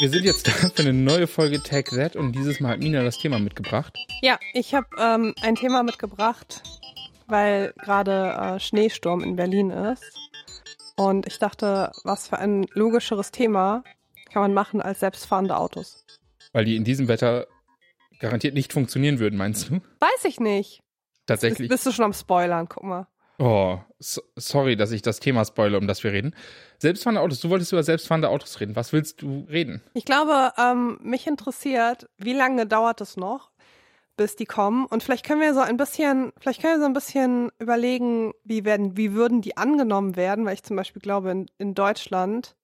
Wir sind jetzt da für eine neue Folge Tag That und dieses Mal hat Mina das Thema mitgebracht. Ja, ich habe ähm, ein Thema mitgebracht, weil gerade äh, Schneesturm in Berlin ist. Und ich dachte, was für ein logischeres Thema kann man machen als selbstfahrende Autos. Weil die in diesem Wetter garantiert nicht funktionieren würden, meinst du? Weiß ich nicht. Tatsächlich. Bist, bist du schon am Spoilern, guck mal. Oh, so, sorry, dass ich das Thema spoile, um das wir reden. Selbstfahrende Autos, du wolltest über selbstfahrende Autos reden. Was willst du reden? Ich glaube, ähm, mich interessiert, wie lange dauert es noch, bis die kommen? Und vielleicht können wir so ein bisschen, vielleicht können wir so ein bisschen überlegen, wie werden, wie würden die angenommen werden? Weil ich zum Beispiel glaube, in, in Deutschland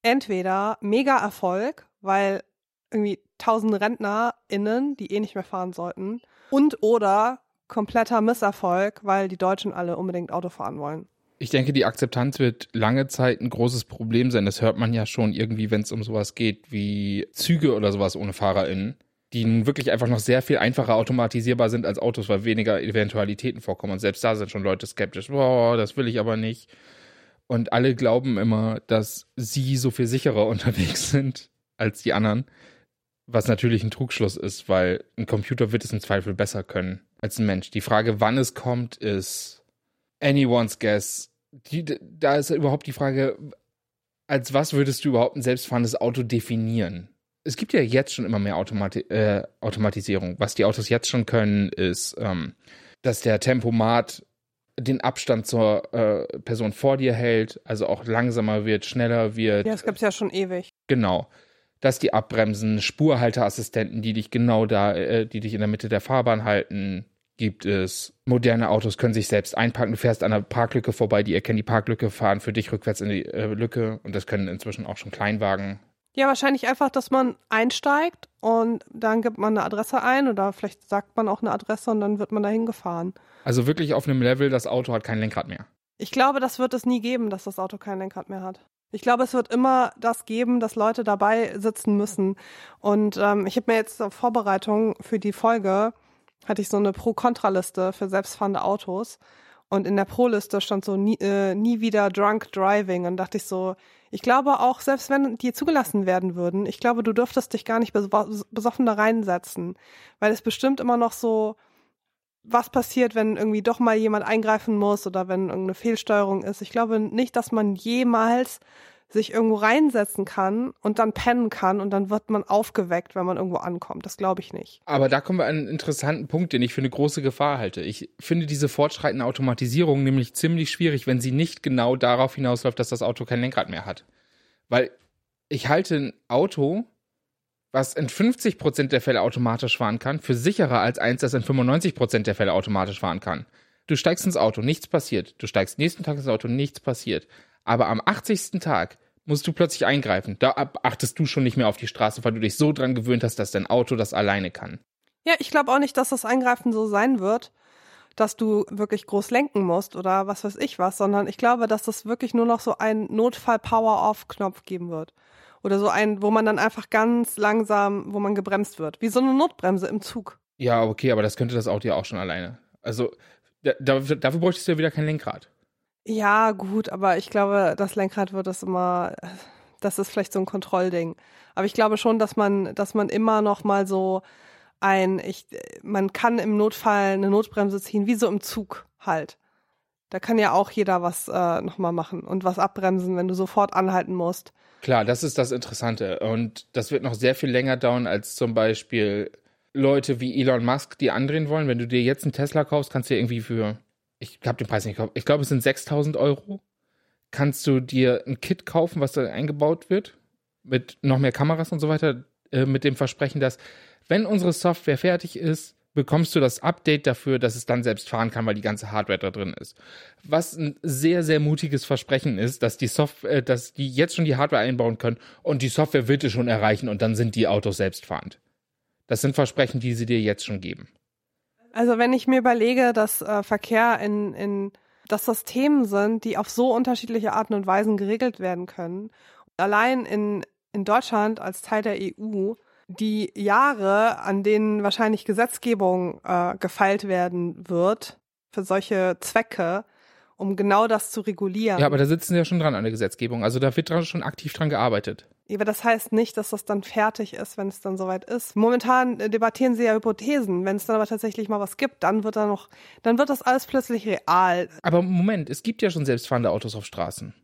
entweder mega Erfolg, weil irgendwie tausend RentnerInnen, die eh nicht mehr fahren sollten, und oder kompletter Misserfolg, weil die Deutschen alle unbedingt Auto fahren wollen. Ich denke, die Akzeptanz wird lange Zeit ein großes Problem sein. Das hört man ja schon irgendwie, wenn es um sowas geht wie Züge oder sowas ohne FahrerInnen, die nun wirklich einfach noch sehr viel einfacher automatisierbar sind als Autos, weil weniger Eventualitäten vorkommen. Und selbst da sind schon Leute skeptisch. Boah, das will ich aber nicht. Und alle glauben immer, dass sie so viel sicherer unterwegs sind als die anderen. Was natürlich ein Trugschluss ist, weil ein Computer wird es im Zweifel besser können als ein Mensch. Die Frage, wann es kommt, ist anyone's guess. Die, da ist überhaupt die Frage, als was würdest du überhaupt ein selbstfahrendes Auto definieren? Es gibt ja jetzt schon immer mehr Automati äh, Automatisierung. Was die Autos jetzt schon können, ist, ähm, dass der Tempomat den Abstand zur äh, Person vor dir hält, also auch langsamer wird, schneller wird. Ja, das gibt's ja schon ewig. Genau. Dass die abbremsen, Spurhalteassistenten, die dich genau da, äh, die dich in der Mitte der Fahrbahn halten, gibt es. Moderne Autos können sich selbst einparken. Du fährst an einer Parklücke vorbei, die erkennen die Parklücke, fahren für dich rückwärts in die äh, Lücke und das können inzwischen auch schon Kleinwagen. Ja, wahrscheinlich einfach, dass man einsteigt und dann gibt man eine Adresse ein oder vielleicht sagt man auch eine Adresse und dann wird man dahin gefahren. Also wirklich auf einem Level, das Auto hat kein Lenkrad mehr. Ich glaube, das wird es nie geben, dass das Auto kein Lenkrad mehr hat. Ich glaube, es wird immer das geben, dass Leute dabei sitzen müssen. Und ähm, ich habe mir jetzt zur Vorbereitung für die Folge hatte ich so eine Pro-Kontra-Liste für selbstfahrende Autos. Und in der Pro-Liste stand so nie, äh, nie wieder Drunk Driving. Und dachte ich so, ich glaube auch, selbst wenn die zugelassen werden würden, ich glaube, du dürftest dich gar nicht besoffen da reinsetzen. Weil es bestimmt immer noch so, was passiert, wenn irgendwie doch mal jemand eingreifen muss oder wenn irgendeine Fehlsteuerung ist. Ich glaube nicht, dass man jemals sich irgendwo reinsetzen kann und dann pennen kann und dann wird man aufgeweckt, wenn man irgendwo ankommt. Das glaube ich nicht. Aber da kommen wir an einen interessanten Punkt, den ich für eine große Gefahr halte. Ich finde diese fortschreitende Automatisierung nämlich ziemlich schwierig, wenn sie nicht genau darauf hinausläuft, dass das Auto kein Lenkrad mehr hat. Weil ich halte ein Auto, was in 50 Prozent der Fälle automatisch fahren kann, für sicherer als eins, das in 95 Prozent der Fälle automatisch fahren kann. Du steigst ins Auto, nichts passiert. Du steigst nächsten Tag ins Auto, nichts passiert. Aber am 80. Tag musst du plötzlich eingreifen. Da achtest du schon nicht mehr auf die Straße, weil du dich so dran gewöhnt hast, dass dein Auto das alleine kann. Ja, ich glaube auch nicht, dass das Eingreifen so sein wird, dass du wirklich groß lenken musst oder was weiß ich was, sondern ich glaube, dass das wirklich nur noch so ein Notfall-Power-Off-Knopf geben wird. Oder so ein, wo man dann einfach ganz langsam, wo man gebremst wird. Wie so eine Notbremse im Zug. Ja, okay, aber das könnte das Auto ja auch schon alleine. Also, da, dafür bräuchtest du ja wieder kein Lenkrad. Ja, gut, aber ich glaube, das Lenkrad wird es immer, das ist vielleicht so ein Kontrollding. Aber ich glaube schon, dass man, dass man immer noch mal so ein, ich, man kann im Notfall eine Notbremse ziehen, wie so im Zug halt. Da kann ja auch jeder was äh, nochmal machen und was abbremsen, wenn du sofort anhalten musst. Klar, das ist das Interessante. Und das wird noch sehr viel länger dauern als zum Beispiel Leute wie Elon Musk, die andrehen wollen. Wenn du dir jetzt einen Tesla kaufst, kannst du dir irgendwie für ich habe den Preis nicht gekauft. Ich glaube, es sind 6000 Euro. Kannst du dir ein Kit kaufen, was da eingebaut wird, mit noch mehr Kameras und so weiter, äh, mit dem Versprechen, dass, wenn unsere Software fertig ist, bekommst du das Update dafür, dass es dann selbst fahren kann, weil die ganze Hardware da drin ist. Was ein sehr, sehr mutiges Versprechen ist, dass die Software, äh, dass die jetzt schon die Hardware einbauen können und die Software wird es schon erreichen und dann sind die Autos selbstfahrend. Das sind Versprechen, die sie dir jetzt schon geben. Also wenn ich mir überlege, dass äh, Verkehr in, in, dass das Themen sind, die auf so unterschiedliche Arten und Weisen geregelt werden können. Allein in, in Deutschland als Teil der EU die Jahre, an denen wahrscheinlich Gesetzgebung äh, gefeilt werden wird, für solche Zwecke, um genau das zu regulieren. Ja, aber da sitzen sie ja schon dran an der Gesetzgebung. Also da wird dran, schon aktiv dran gearbeitet. Aber das heißt nicht, dass das dann fertig ist, wenn es dann soweit ist. Momentan äh, debattieren sie ja Hypothesen. Wenn es dann aber tatsächlich mal was gibt, dann wird da noch, dann wird das alles plötzlich real. Aber Moment, es gibt ja schon selbstfahrende Autos auf Straßen.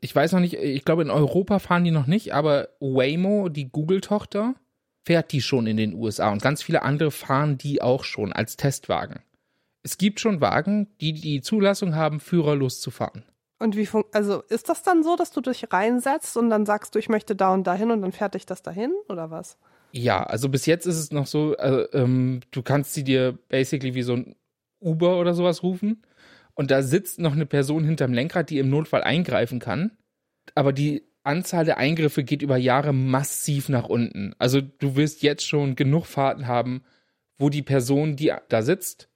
Ich weiß noch nicht, ich glaube in Europa fahren die noch nicht, aber Waymo, die Google-Tochter, fährt die schon in den USA und ganz viele andere fahren die auch schon als Testwagen. Es gibt schon Wagen, die die Zulassung haben, führerlos zu fahren. Und wie fun also ist das dann so, dass du dich reinsetzt und dann sagst du, ich möchte da und dahin und dann fährt dich das dahin oder was? Ja, also bis jetzt ist es noch so, äh, ähm, du kannst sie dir basically wie so ein Uber oder sowas rufen und da sitzt noch eine Person hinterm Lenkrad, die im Notfall eingreifen kann. Aber die Anzahl der Eingriffe geht über Jahre massiv nach unten. Also du wirst jetzt schon genug Fahrten haben, wo die Person, die da sitzt,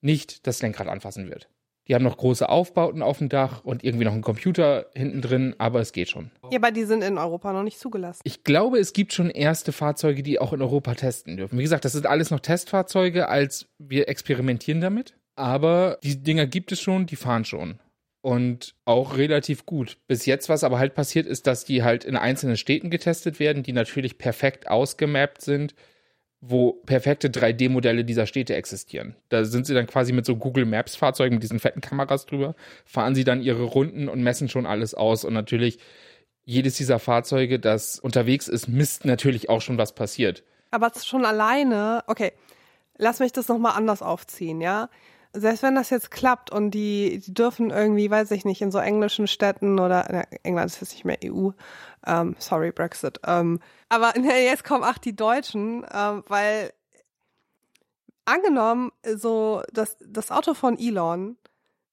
nicht das Lenkrad anfassen wird. Die haben noch große Aufbauten auf dem Dach und irgendwie noch einen Computer hinten drin, aber es geht schon. Ja, aber die sind in Europa noch nicht zugelassen. Ich glaube, es gibt schon erste Fahrzeuge, die auch in Europa testen dürfen. Wie gesagt, das sind alles noch Testfahrzeuge, als wir experimentieren damit. Aber die Dinger gibt es schon, die fahren schon. Und auch relativ gut. Bis jetzt, was aber halt passiert, ist, dass die halt in einzelnen Städten getestet werden, die natürlich perfekt ausgemappt sind wo perfekte 3D-Modelle dieser Städte existieren. Da sind sie dann quasi mit so Google Maps Fahrzeugen mit diesen fetten Kameras drüber, fahren sie dann ihre Runden und messen schon alles aus und natürlich jedes dieser Fahrzeuge, das unterwegs ist, misst natürlich auch schon, was passiert. Aber schon alleine, okay, lass mich das nochmal anders aufziehen, ja selbst wenn das jetzt klappt und die, die dürfen irgendwie, weiß ich nicht, in so englischen Städten oder na, England ist jetzt nicht mehr EU, ähm, sorry Brexit, ähm, aber ne, jetzt kommen auch die Deutschen, ähm, weil angenommen so das das Auto von Elon,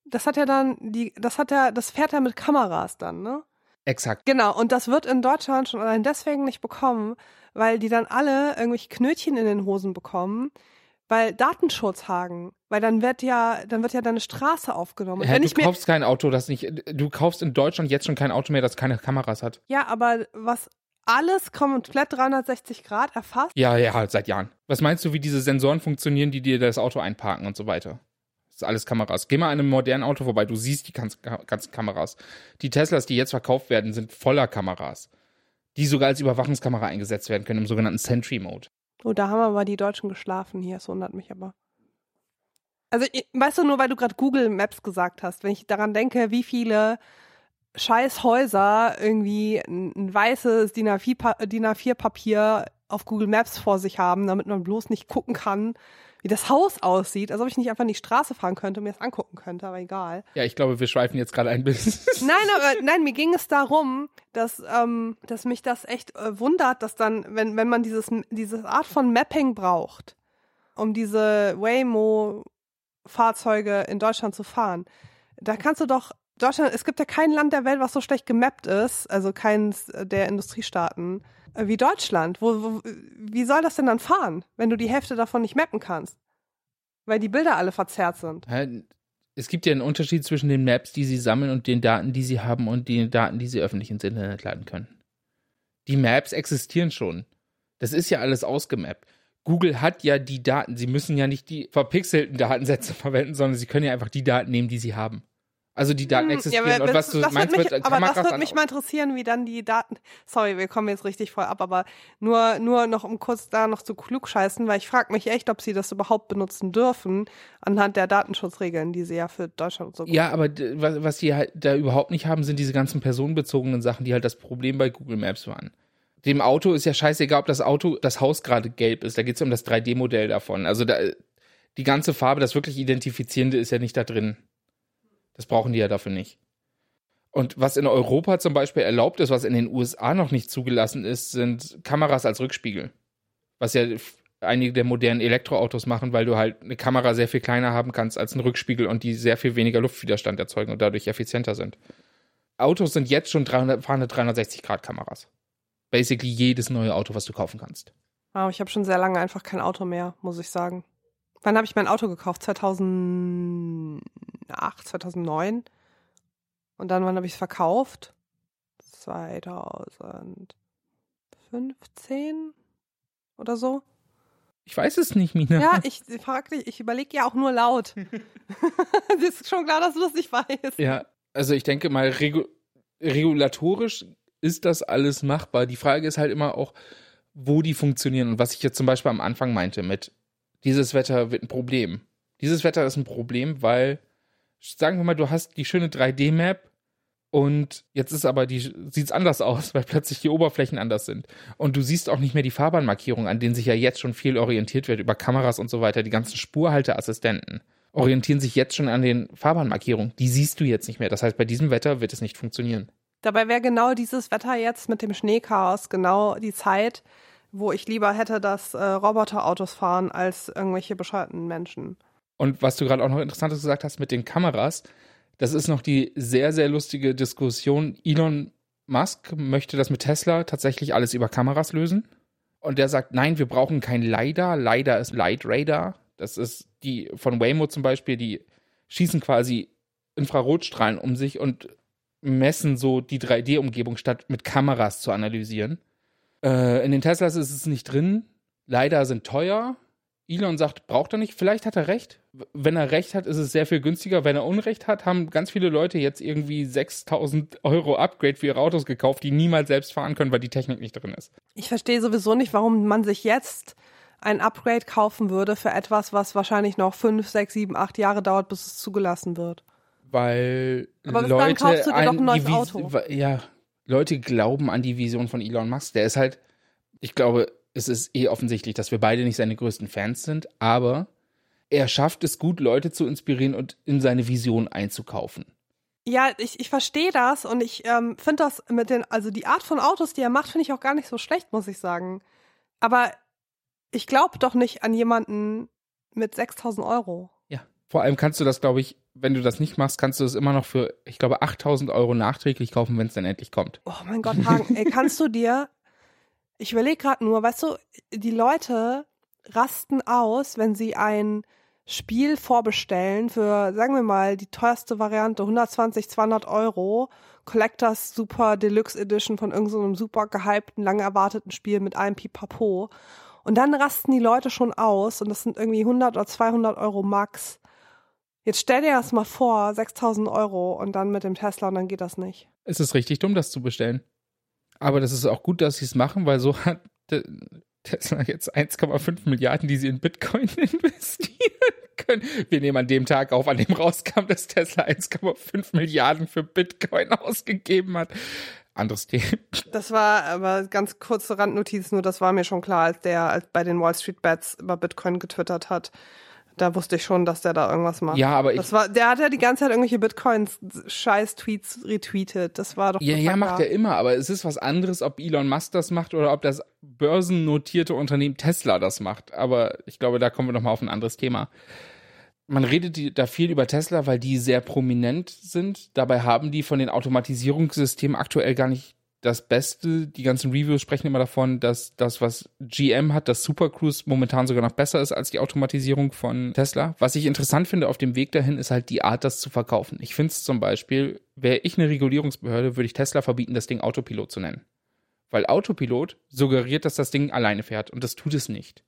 das hat ja dann die, das hat ja, das fährt ja mit Kameras dann, ne? Exakt. Genau, und das wird in Deutschland schon allein deswegen nicht bekommen, weil die dann alle irgendwelche Knötchen in den Hosen bekommen, weil Datenschutz hagen, weil dann wird ja, dann wird ja deine Straße aufgenommen. Ja, du kaufst kein Auto, das nicht, du kaufst in Deutschland jetzt schon kein Auto mehr, das keine Kameras hat. Ja, aber was alles komplett 360 Grad erfasst? Ja, ja, seit Jahren. Was meinst du, wie diese Sensoren funktionieren, die dir das Auto einparken und so weiter? Das ist alles Kameras. Geh mal in einem modernen Auto vorbei, du siehst die ganzen Kameras. Die Teslas, die jetzt verkauft werden, sind voller Kameras, die sogar als Überwachungskamera eingesetzt werden können im sogenannten Sentry Mode. Oh, da haben aber die Deutschen geschlafen hier. Es wundert mich aber. Also, weißt du, nur weil du gerade Google Maps gesagt hast, wenn ich daran denke, wie viele scheiß Häuser irgendwie ein, weißes DIN A4-Papier auf Google Maps vor sich haben, damit man bloß nicht gucken kann, wie das Haus aussieht, als ob ich nicht einfach in die Straße fahren könnte und mir das angucken könnte, aber egal. Ja, ich glaube, wir schweifen jetzt gerade ein bisschen. nein, aber nein, mir ging es darum, dass, ähm, dass mich das echt äh, wundert, dass dann, wenn, wenn man dieses, diese Art von Mapping braucht, um diese Waymo-Fahrzeuge in Deutschland zu fahren, da kannst du doch Deutschland, es gibt ja kein Land der Welt, was so schlecht gemappt ist, also keins der Industriestaaten wie Deutschland. Wo, wo, wie soll das denn dann fahren, wenn du die Hälfte davon nicht mappen kannst? Weil die Bilder alle verzerrt sind. Es gibt ja einen Unterschied zwischen den Maps, die sie sammeln und den Daten, die sie haben und den Daten, die sie öffentlich ins Internet laden können. Die Maps existieren schon. Das ist ja alles ausgemappt. Google hat ja die Daten. Sie müssen ja nicht die verpixelten Datensätze verwenden, sondern sie können ja einfach die Daten nehmen, die sie haben. Also die Daten hm, existieren. Ja, und was du meinst mich, mit Aber das würde mich mal interessieren, wie dann die Daten. Sorry, wir kommen jetzt richtig voll ab, aber nur, nur noch um kurz da noch zu klug scheißen, weil ich frage mich echt, ob sie das überhaupt benutzen dürfen, anhand der Datenschutzregeln, die sie ja für Deutschland so Ja, aber was sie halt da überhaupt nicht haben, sind diese ganzen personenbezogenen Sachen, die halt das Problem bei Google Maps waren. Dem Auto ist ja scheißegal, ob das Auto, das Haus gerade gelb ist. Da geht es um das 3D-Modell davon. Also da, die ganze Farbe, das wirklich Identifizierende ist ja nicht da drin. Das brauchen die ja dafür nicht. Und was in Europa zum Beispiel erlaubt ist, was in den USA noch nicht zugelassen ist, sind Kameras als Rückspiegel. Was ja einige der modernen Elektroautos machen, weil du halt eine Kamera sehr viel kleiner haben kannst als ein Rückspiegel und die sehr viel weniger Luftwiderstand erzeugen und dadurch effizienter sind. Autos sind jetzt schon 300, fahrende 360-Grad-Kameras. Basically jedes neue Auto, was du kaufen kannst. Wow, ich habe schon sehr lange einfach kein Auto mehr, muss ich sagen. Wann habe ich mein Auto gekauft? 2008, 2009. Und dann, wann habe ich es verkauft? 2015 oder so. Ich weiß es nicht, Mina. Ja, ich frag dich, ich überlege ja auch nur laut. das ist schon klar, dass du das nicht weißt. Ja, also ich denke mal, regu regulatorisch ist das alles machbar. Die Frage ist halt immer auch, wo die funktionieren. Und was ich jetzt zum Beispiel am Anfang meinte mit, dieses Wetter wird ein Problem. Dieses Wetter ist ein Problem, weil, sagen wir mal, du hast die schöne 3D-Map und jetzt ist aber die, sieht's anders aus, weil plötzlich die Oberflächen anders sind. Und du siehst auch nicht mehr die Fahrbahnmarkierungen, an denen sich ja jetzt schon viel orientiert wird über Kameras und so weiter. Die ganzen Spurhalteassistenten orientieren sich jetzt schon an den Fahrbahnmarkierungen. Die siehst du jetzt nicht mehr. Das heißt, bei diesem Wetter wird es nicht funktionieren. Dabei wäre genau dieses Wetter jetzt mit dem Schneechaos genau die Zeit, wo ich lieber hätte, dass äh, Roboterautos fahren als irgendwelche bescheuerten Menschen. Und was du gerade auch noch Interessantes gesagt hast mit den Kameras, das ist noch die sehr, sehr lustige Diskussion. Elon Musk möchte das mit Tesla tatsächlich alles über Kameras lösen. Und der sagt, nein, wir brauchen kein LiDAR. LiDAR ist Light Radar. Das ist die von Waymo zum Beispiel, die schießen quasi Infrarotstrahlen um sich und messen so die 3D-Umgebung, statt mit Kameras zu analysieren. Äh, in den Teslas ist es nicht drin. Leider sind teuer. Elon sagt, braucht er nicht. Vielleicht hat er recht. Wenn er recht hat, ist es sehr viel günstiger. Wenn er Unrecht hat, haben ganz viele Leute jetzt irgendwie 6000 Euro Upgrade für ihre Autos gekauft, die niemals selbst fahren können, weil die Technik nicht drin ist. Ich verstehe sowieso nicht, warum man sich jetzt ein Upgrade kaufen würde für etwas, was wahrscheinlich noch fünf, sechs, sieben, acht Jahre dauert, bis es zugelassen wird weil Aber Leute dann kaufst du dir doch ein neues Auto. Ja, Leute glauben an die Vision von Elon Musk. Der ist halt, ich glaube, es ist eh offensichtlich, dass wir beide nicht seine größten Fans sind, aber er schafft es gut, Leute zu inspirieren und in seine Vision einzukaufen. Ja, ich, ich verstehe das und ich ähm, finde das mit den, also die Art von Autos, die er macht, finde ich auch gar nicht so schlecht, muss ich sagen. Aber ich glaube doch nicht an jemanden mit 6000 Euro. Vor allem kannst du das, glaube ich, wenn du das nicht machst, kannst du es immer noch für, ich glaube, 8000 Euro nachträglich kaufen, wenn es dann endlich kommt. Oh mein Gott, Hagen, ey, kannst du dir, ich überlege gerade nur, weißt du, die Leute rasten aus, wenn sie ein Spiel vorbestellen für, sagen wir mal, die teuerste Variante, 120, 200 Euro, Collectors Super Deluxe Edition von irgendeinem super gehypten, lang erwarteten Spiel mit allem Pipapo. Und dann rasten die Leute schon aus und das sind irgendwie 100 oder 200 Euro max. Jetzt stell dir das mal vor, 6000 Euro und dann mit dem Tesla und dann geht das nicht. Es ist richtig dumm, das zu bestellen. Aber das ist auch gut, dass sie es machen, weil so hat Tesla jetzt 1,5 Milliarden, die sie in Bitcoin investieren können. Wir nehmen an dem Tag auf, an dem rauskam, dass Tesla 1,5 Milliarden für Bitcoin ausgegeben hat. Anderes Thema. Das war aber ganz kurze Randnotiz, nur das war mir schon klar, als der als bei den Wall Street Bets über Bitcoin getwittert hat. Da wusste ich schon, dass der da irgendwas macht. Ja, aber ich. Das war, der hat ja die ganze Zeit irgendwelche Bitcoins-Scheiß-Tweets retweetet. Das war doch. Ja, ja, macht er immer. Aber es ist was anderes, ob Elon Musk das macht oder ob das börsennotierte Unternehmen Tesla das macht. Aber ich glaube, da kommen wir noch mal auf ein anderes Thema. Man redet da viel über Tesla, weil die sehr prominent sind. Dabei haben die von den Automatisierungssystemen aktuell gar nicht das Beste. Die ganzen Reviews sprechen immer davon, dass das, was GM hat, das Super Cruise momentan sogar noch besser ist als die Automatisierung von Tesla. Was ich interessant finde auf dem Weg dahin, ist halt die Art, das zu verkaufen. Ich finde es zum Beispiel, wäre ich eine Regulierungsbehörde, würde ich Tesla verbieten, das Ding Autopilot zu nennen. Weil Autopilot suggeriert, dass das Ding alleine fährt und das tut es nicht.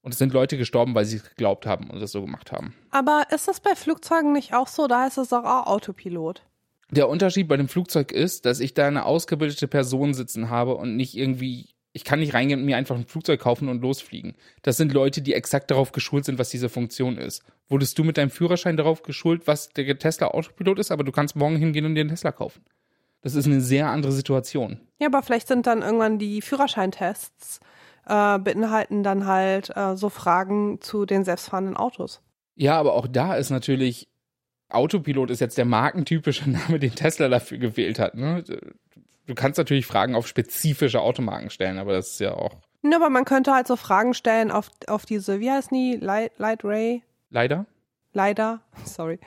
Und es sind Leute gestorben, weil sie es geglaubt haben und das so gemacht haben. Aber ist das bei Flugzeugen nicht auch so? Da heißt es auch Autopilot. Der Unterschied bei dem Flugzeug ist, dass ich da eine ausgebildete Person sitzen habe und nicht irgendwie, ich kann nicht reingehen und mir einfach ein Flugzeug kaufen und losfliegen. Das sind Leute, die exakt darauf geschult sind, was diese Funktion ist. Wurdest du mit deinem Führerschein darauf geschult, was der Tesla Autopilot ist, aber du kannst morgen hingehen und dir einen Tesla kaufen. Das ist eine sehr andere Situation. Ja, aber vielleicht sind dann irgendwann die Führerscheintests äh, beinhalten dann halt äh, so Fragen zu den selbstfahrenden Autos. Ja, aber auch da ist natürlich Autopilot ist jetzt der markentypische Name, den Tesla dafür gewählt hat. Ne? Du kannst natürlich Fragen auf spezifische Automarken stellen, aber das ist ja auch. Ja, aber man könnte halt so Fragen stellen auf, auf diese, wie heißen die? Light, Light Ray? Leider? Leider, sorry.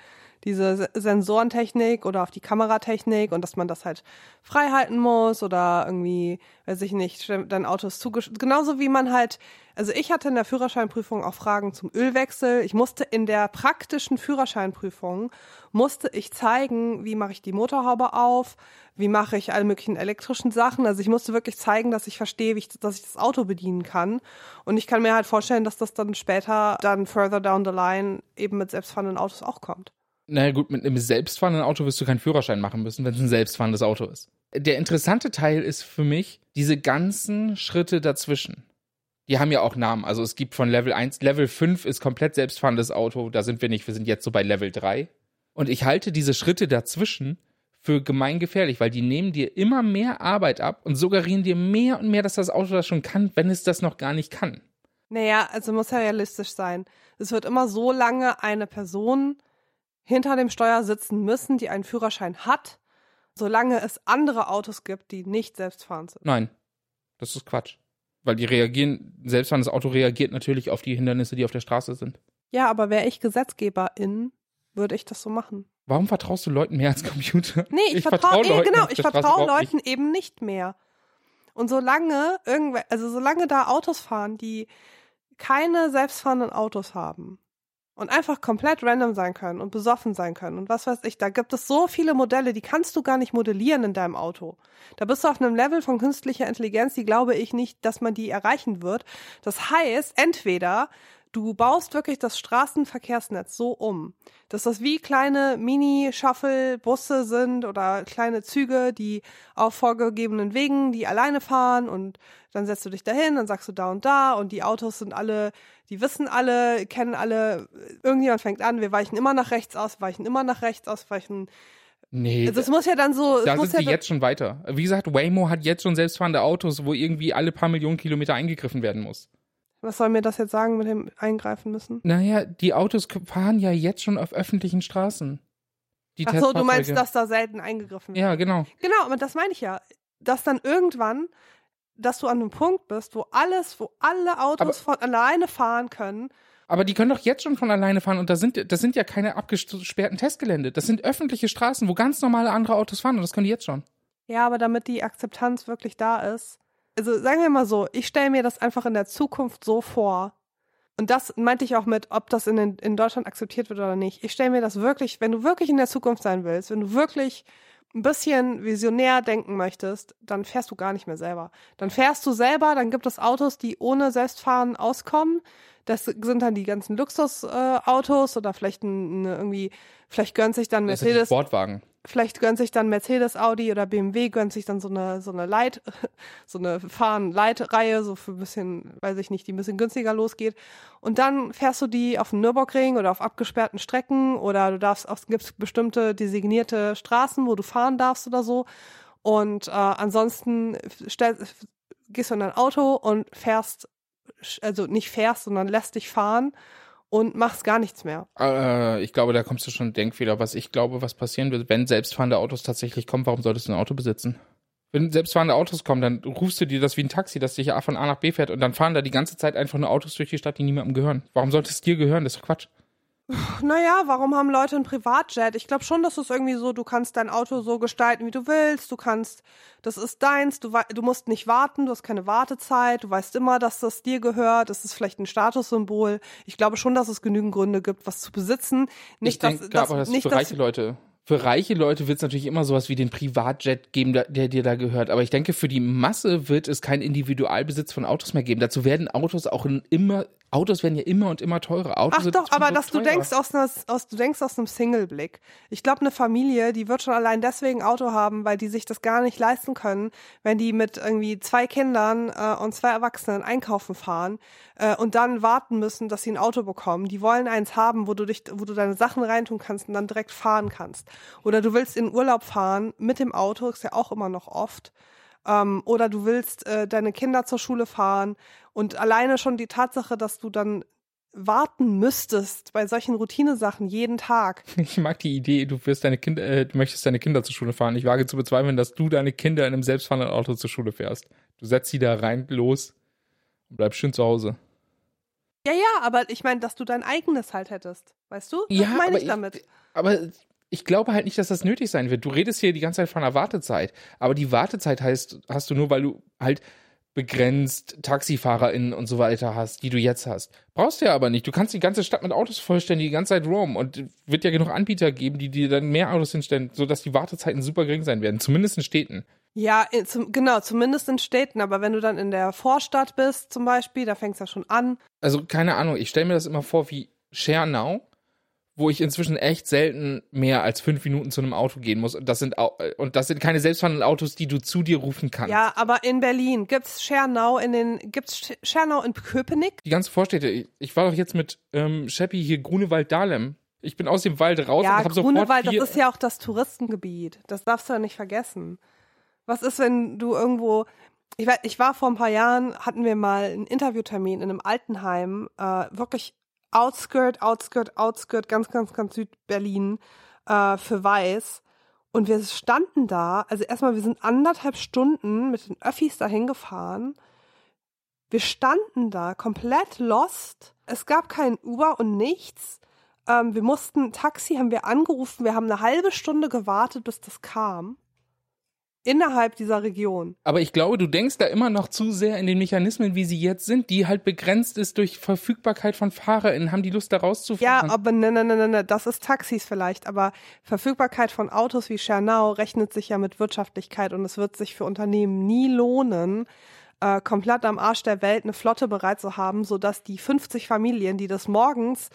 Diese Sensorentechnik oder auf die Kameratechnik und dass man das halt frei halten muss oder irgendwie, weiß ich nicht, dein Auto ist zugeschüttet. Genauso wie man halt, also ich hatte in der Führerscheinprüfung auch Fragen zum Ölwechsel. Ich musste in der praktischen Führerscheinprüfung, musste ich zeigen, wie mache ich die Motorhaube auf, wie mache ich alle möglichen elektrischen Sachen. Also ich musste wirklich zeigen, dass ich verstehe, wie ich, dass ich das Auto bedienen kann. Und ich kann mir halt vorstellen, dass das dann später, dann further down the line, eben mit selbstfahrenden Autos auch kommt. Naja gut, mit einem selbstfahrenden Auto wirst du keinen Führerschein machen müssen, wenn es ein selbstfahrendes Auto ist. Der interessante Teil ist für mich diese ganzen Schritte dazwischen. Die haben ja auch Namen. Also es gibt von Level 1, Level 5 ist komplett selbstfahrendes Auto, da sind wir nicht, wir sind jetzt so bei Level 3. Und ich halte diese Schritte dazwischen für gemeingefährlich, weil die nehmen dir immer mehr Arbeit ab und suggerieren dir mehr und mehr, dass das Auto das schon kann, wenn es das noch gar nicht kann. Naja, also muss ja realistisch sein. Es wird immer so lange eine Person hinter dem Steuer sitzen müssen, die einen Führerschein hat, solange es andere Autos gibt, die nicht selbstfahrend sind. Nein, das ist Quatsch. Weil die reagieren, selbstfahrendes Auto reagiert natürlich auf die Hindernisse, die auf der Straße sind. Ja, aber wäre ich Gesetzgeberin, würde ich das so machen. Warum vertraust du Leuten mehr als Computer? Nee, ich, ich vertraue vertrau, genau, ich vertraue Leuten nicht. eben nicht mehr. Und solange irgendwer, also solange da Autos fahren, die keine selbstfahrenden Autos haben, und einfach komplett random sein können und besoffen sein können und was weiß ich. Da gibt es so viele Modelle, die kannst du gar nicht modellieren in deinem Auto. Da bist du auf einem Level von künstlicher Intelligenz, die glaube ich nicht, dass man die erreichen wird. Das heißt, entweder du baust wirklich das Straßenverkehrsnetz so um, dass das wie kleine Mini-Shuttle-Busse sind oder kleine Züge, die auf vorgegebenen Wegen, die alleine fahren und dann setzt du dich dahin, dann sagst du da und da und die Autos sind alle, die wissen alle, kennen alle, irgendjemand fängt an, wir weichen immer nach rechts aus, weichen immer nach rechts aus, weichen Nee. Also es muss ja dann so. Da sind sie ja jetzt schon weiter. Wie gesagt, Waymo hat jetzt schon selbstfahrende Autos, wo irgendwie alle paar Millionen Kilometer eingegriffen werden muss. Was soll mir das jetzt sagen mit dem Eingreifen müssen? Naja, die Autos fahren ja jetzt schon auf öffentlichen Straßen. Die Ach so, du meinst, dass da selten eingegriffen wird. Ja, genau. Genau, aber das meine ich ja. Dass dann irgendwann, dass du an einem Punkt bist, wo alles, wo alle Autos aber, von alleine fahren können. Aber die können doch jetzt schon von alleine fahren und da sind, das sind ja keine abgesperrten Testgelände. Das sind öffentliche Straßen, wo ganz normale andere Autos fahren und das können die jetzt schon. Ja, aber damit die Akzeptanz wirklich da ist, also sagen wir mal so, ich stelle mir das einfach in der Zukunft so vor. Und das meinte ich auch mit, ob das in, in Deutschland akzeptiert wird oder nicht. Ich stelle mir das wirklich, wenn du wirklich in der Zukunft sein willst, wenn du wirklich ein bisschen visionär denken möchtest, dann fährst du gar nicht mehr selber. Dann fährst du selber, dann gibt es Autos, die ohne Selbstfahren auskommen. Das sind dann die ganzen Luxusautos äh, oder vielleicht ein, eine irgendwie, vielleicht gönnt sich dann Mercedes. Das Sportwagen vielleicht gönnt sich dann Mercedes, Audi oder BMW gönnt sich dann so eine so eine Light so eine fahren Light Reihe so für ein bisschen, weiß ich nicht, die ein bisschen günstiger losgeht. Und dann fährst du die auf dem Nürburgring oder auf abgesperrten Strecken oder du darfst es gibt bestimmte designierte Straßen, wo du fahren darfst oder so. Und äh, ansonsten stell, gehst du in dein Auto und fährst also nicht fährst, sondern lässt dich fahren und machst gar nichts mehr. Äh, ich glaube, da kommst du schon Denkfehler. Was ich glaube, was passieren wird, wenn selbstfahrende Autos tatsächlich kommen, warum solltest du ein Auto besitzen? Wenn selbstfahrende Autos kommen, dann rufst du dir das wie ein Taxi, das dich von A nach B fährt und dann fahren da die ganze Zeit einfach nur Autos durch die Stadt, die niemandem gehören. Warum sollte es dir gehören? Das ist doch Quatsch. Naja, warum haben Leute ein Privatjet? Ich glaube schon, dass es irgendwie so, du kannst dein Auto so gestalten, wie du willst. Du kannst, das ist deins, du, du musst nicht warten, du hast keine Wartezeit, du weißt immer, dass das dir gehört. Das ist vielleicht ein Statussymbol. Ich glaube schon, dass es genügend Gründe gibt, was zu besitzen. Nicht, ich dass, aber das nicht, für reiche Leute. Für reiche Leute wird es natürlich immer sowas wie den Privatjet geben, der, der dir da gehört. Aber ich denke, für die Masse wird es keinen Individualbesitz von Autos mehr geben. Dazu werden Autos auch in immer Autos werden ja immer und immer teurer. Autos Ach doch, aber dass teurer. du denkst aus, einer, aus du denkst aus einem Single-Blick. Ich glaube, eine Familie, die wird schon allein deswegen Auto haben, weil die sich das gar nicht leisten können, wenn die mit irgendwie zwei Kindern äh, und zwei Erwachsenen einkaufen fahren äh, und dann warten müssen, dass sie ein Auto bekommen. Die wollen eins haben, wo du dich, wo du deine Sachen reintun kannst und dann direkt fahren kannst. Oder du willst in Urlaub fahren mit dem Auto, ist ja auch immer noch oft. Ähm, oder du willst äh, deine Kinder zur Schule fahren und alleine schon die Tatsache, dass du dann warten müsstest bei solchen Routinesachen jeden Tag. Ich mag die Idee, du wirst deine Kinder, äh, du möchtest deine Kinder zur Schule fahren. Ich wage zu bezweifeln, dass du deine Kinder in einem selbstfahrenden Auto zur Schule fährst. Du setzt sie da rein, los und bleibst schön zu Hause. Ja, ja, aber ich meine, dass du dein eigenes halt hättest. Weißt du? Das Ja, meine ich damit. Aber ich glaube halt nicht, dass das nötig sein wird. Du redest hier die ganze Zeit von einer Wartezeit. Aber die Wartezeit heißt, hast du nur, weil du halt begrenzt TaxifahrerInnen und so weiter hast, die du jetzt hast. Brauchst du ja aber nicht. Du kannst die ganze Stadt mit Autos vollstellen, die die ganze Zeit roamen. Und wird ja genug Anbieter geben, die dir dann mehr Autos hinstellen, sodass die Wartezeiten super gering sein werden. Zumindest in Städten. Ja, in, zum, genau, zumindest in Städten. Aber wenn du dann in der Vorstadt bist, zum Beispiel, da fängt's ja schon an. Also keine Ahnung, ich stelle mir das immer vor wie Share Now, wo ich inzwischen echt selten mehr als fünf Minuten zu einem Auto gehen muss. Und das sind au- und das sind keine selbstfahrenden Autos, die du zu dir rufen kannst. Ja, aber in Berlin gibt's Schernau in den, gibt's Schernau in Köpenick? Die ganzen Vorstädte. Ich, ich war doch jetzt mit ähm, Sheppi hier Grunewald Dahlem. Ich bin aus dem Wald raus Ja, und habe sofort Grunewald, das ist ja auch das Touristengebiet. Das darfst du ja nicht vergessen. Was ist, wenn du irgendwo, ich war vor ein paar Jahren, hatten wir mal einen Interviewtermin in einem Altenheim, äh, wirklich Outskirt, Outskirt, Outskirt, ganz, ganz, ganz Südberlin äh, für Weiß. Und wir standen da, also erstmal, wir sind anderthalb Stunden mit den Öffis dahin gefahren. Wir standen da komplett lost. Es gab kein Uber und nichts. Ähm, wir mussten, Taxi haben wir angerufen, wir haben eine halbe Stunde gewartet, bis das kam. Innerhalb dieser Region. Aber ich glaube, du denkst da immer noch zu sehr in den Mechanismen, wie sie jetzt sind, die halt begrenzt ist durch Verfügbarkeit von FahrerInnen. Haben die Lust, da Ja, rauszufahren? aber ne, ne, ne, ne, ne, das ist Taxis vielleicht, aber Verfügbarkeit von Autos wie Schernau rechnet sich ja mit Wirtschaftlichkeit und es wird sich für Unternehmen nie lohnen, äh, komplett am Arsch der Welt eine Flotte bereit zu haben, sodass die 50 Familien, die das morgens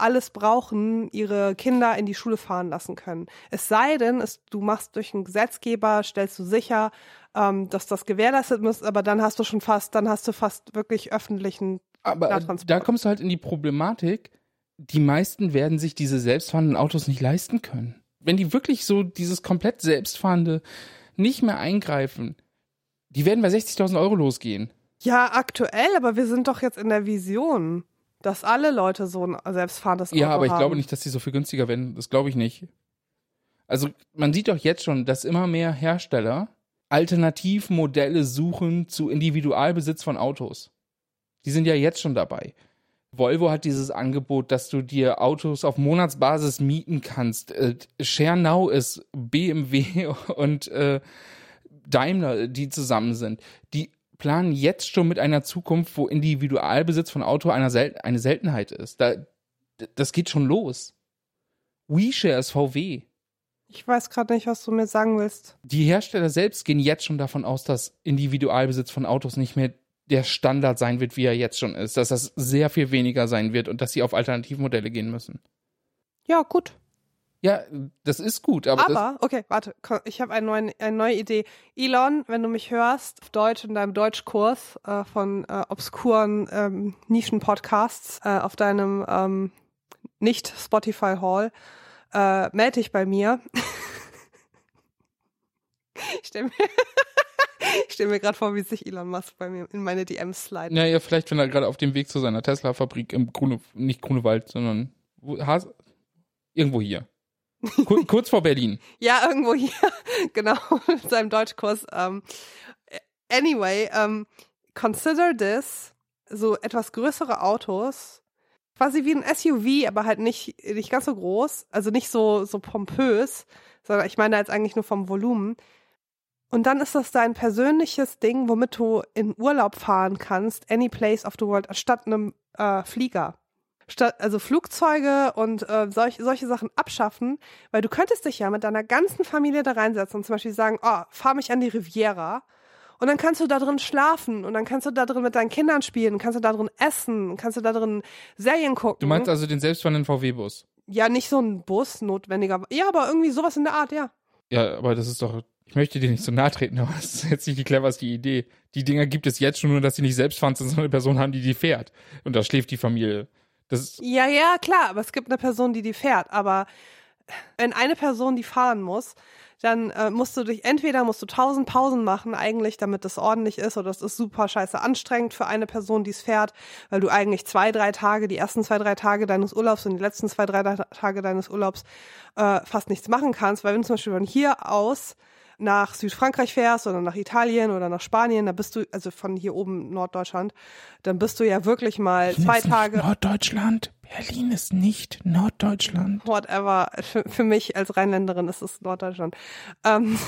alles brauchen, ihre Kinder in die Schule fahren lassen können. Es sei denn, es, du machst durch einen Gesetzgeber, stellst du sicher, ähm, dass das gewährleistet ist, aber dann hast du schon fast, dann hast du fast wirklich öffentlichen Aber äh, da kommst du halt in die Problematik, die meisten werden sich diese selbstfahrenden Autos nicht leisten können. Wenn die wirklich so dieses komplett selbstfahrende nicht mehr eingreifen, die werden bei 60.000 Euro losgehen. Ja, aktuell, aber wir sind doch jetzt in der Vision, dass alle Leute so ein selbstfahrendes Auto Ja, aber ich haben. glaube nicht, dass die so viel günstiger werden. Das glaube ich nicht. Also man sieht doch jetzt schon, dass immer mehr Hersteller Alternativmodelle suchen zu Individualbesitz von Autos. Die sind ja jetzt schon dabei. Volvo hat dieses Angebot, dass du dir Autos auf Monatsbasis mieten kannst. Äh, Share Now ist BMW und äh, Daimler, die zusammen sind. Die planen jetzt schon mit einer Zukunft, wo Individualbesitz von Auto einer Sel eine Seltenheit ist. Da, das geht schon los. WeShare ist VW. Ich weiß gerade nicht, was du mir sagen willst. Die Hersteller selbst gehen jetzt schon davon aus, dass Individualbesitz von Autos nicht mehr der Standard sein wird, wie er jetzt schon ist. Dass das sehr viel weniger sein wird und dass sie auf Alternativmodelle gehen müssen. Ja, gut. Ja, das ist gut, aber, Aber, okay, warte, ich habe eine neue, Idee. Elon, wenn du mich hörst, auf Deutsch in deinem Deutschkurs äh, von äh, obskuren ähm, Nischen-Podcasts äh, auf deinem ähm, nicht Spotify Hall, äh, melde dich bei mir. ich stelle mir, ich stell mir gerade vor, wie sich Elon Musk bei mir in meine DMs slide. naja, vielleicht, wenn er gerade auf dem Weg zu seiner Tesla-Fabrik im Grune, nicht Grunewald, sondern wo, Has, irgendwo hier. Kur, kurz vor Berlin. Ja, irgendwo hier, genau, in seinem Deutschkurs. Ähm, anyway, ähm, consider this, so etwas größere Autos, quasi wie ein SUV, aber halt nicht, nicht ganz so groß, also nicht so, so pompös, sondern ich meine jetzt eigentlich nur vom Volumen. Und dann ist das dein persönliches Ding, womit du in Urlaub fahren kannst, any place of the world, anstatt einem äh, Flieger. Statt, also Flugzeuge und äh, solch, solche Sachen abschaffen, weil du könntest dich ja mit deiner ganzen Familie da reinsetzen und zum Beispiel sagen, oh, fahr mich an die Riviera. Und dann kannst du da drin schlafen und dann kannst du da drin mit deinen Kindern spielen, kannst du da drin essen, kannst du da drin Serien gucken. Du meinst also den selbstfahrenden VW-Bus? ja, nicht so ein Bus notwendiger. Ja, aber irgendwie sowas in der Art, ja. Ja, aber das ist doch. Ich möchte dir nicht so nahe treten, aber das ist jetzt nicht die cleverste Idee. Die Dinger gibt es jetzt schon, nur dass sie nicht selbstfahrend sind, sondern eine Person haben, die die fährt. Und da schläft die Familie. Das Ja, ja, klar, aber es gibt eine Person, die die fährt. Aber wenn eine Person die fahren muss, dann äh, musst du dich, entweder musst du tausend Pausen machen eigentlich, damit das ordentlich ist, oder das ist super scheiße anstrengend für eine Person, die es fährt, weil du eigentlich zwei, drei Tage, die ersten zwei, drei Tage deines Urlaubs und die letzten zwei, drei Tage deines Urlaubs äh, fast nichts machen kannst, weil wenn du zum Beispiel von hier aus nach Südfrankreich fährst oder nach Italien oder nach Spanien, da bist du, also von hier oben Norddeutschland, dann bist du ja wirklich mal Berlin zwei ist Tage. Nicht Norddeutschland. Berlin ist nicht Norddeutschland. Whatever. Für, für mich als Rheinländerin ist es Norddeutschland. Ähm,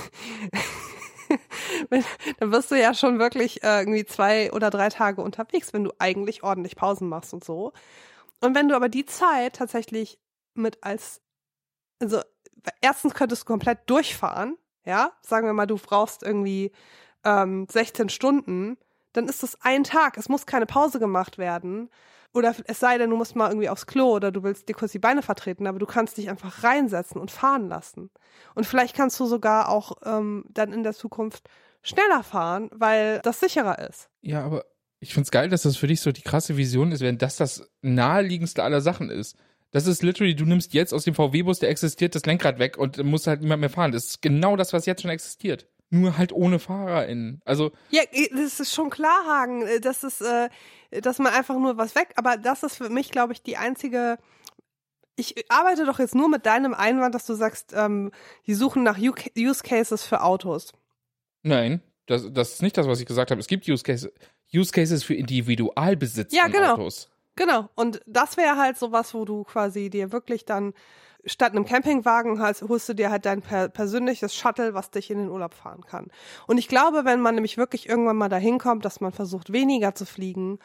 dann wirst du ja schon wirklich äh, irgendwie zwei oder drei Tage unterwegs, wenn du eigentlich ordentlich Pausen machst und so. Und wenn du aber die Zeit tatsächlich mit als, also erstens könntest du komplett durchfahren, ja, sagen wir mal, du brauchst irgendwie ähm, 16 Stunden, dann ist das ein Tag. Es muss keine Pause gemacht werden. Oder es sei denn, du musst mal irgendwie aufs Klo oder du willst dir kurz die Beine vertreten, aber du kannst dich einfach reinsetzen und fahren lassen. Und vielleicht kannst du sogar auch ähm, dann in der Zukunft schneller fahren, weil das sicherer ist. Ja, aber ich find's geil, dass das für dich so die krasse Vision ist, wenn das das naheliegendste aller Sachen ist. Das ist literally, du nimmst jetzt aus dem VW-Bus, der existiert, das Lenkrad weg und musst halt niemand mehr fahren. Das ist genau das, was jetzt schon existiert. Nur halt ohne FahrerInnen. Also. Ja, das ist schon klar, Hagen. Das ist, äh, dass man einfach nur was weg, aber das ist für mich, glaube ich, die einzige. Ich arbeite doch jetzt nur mit deinem Einwand, dass du sagst, ähm, die suchen nach Use Cases für Autos. Nein, das, das ist nicht das, was ich gesagt habe. Es gibt Use Cases, Use Cases für Individualbesitz ja, genau. Autos. Genau. Und das wäre halt sowas, wo du quasi dir wirklich dann statt einem Campingwagen hast, holst du dir halt dein per persönliches Shuttle, was dich in den Urlaub fahren kann. Und ich glaube, wenn man nämlich wirklich irgendwann mal dahin kommt, dass man versucht, weniger zu fliegen,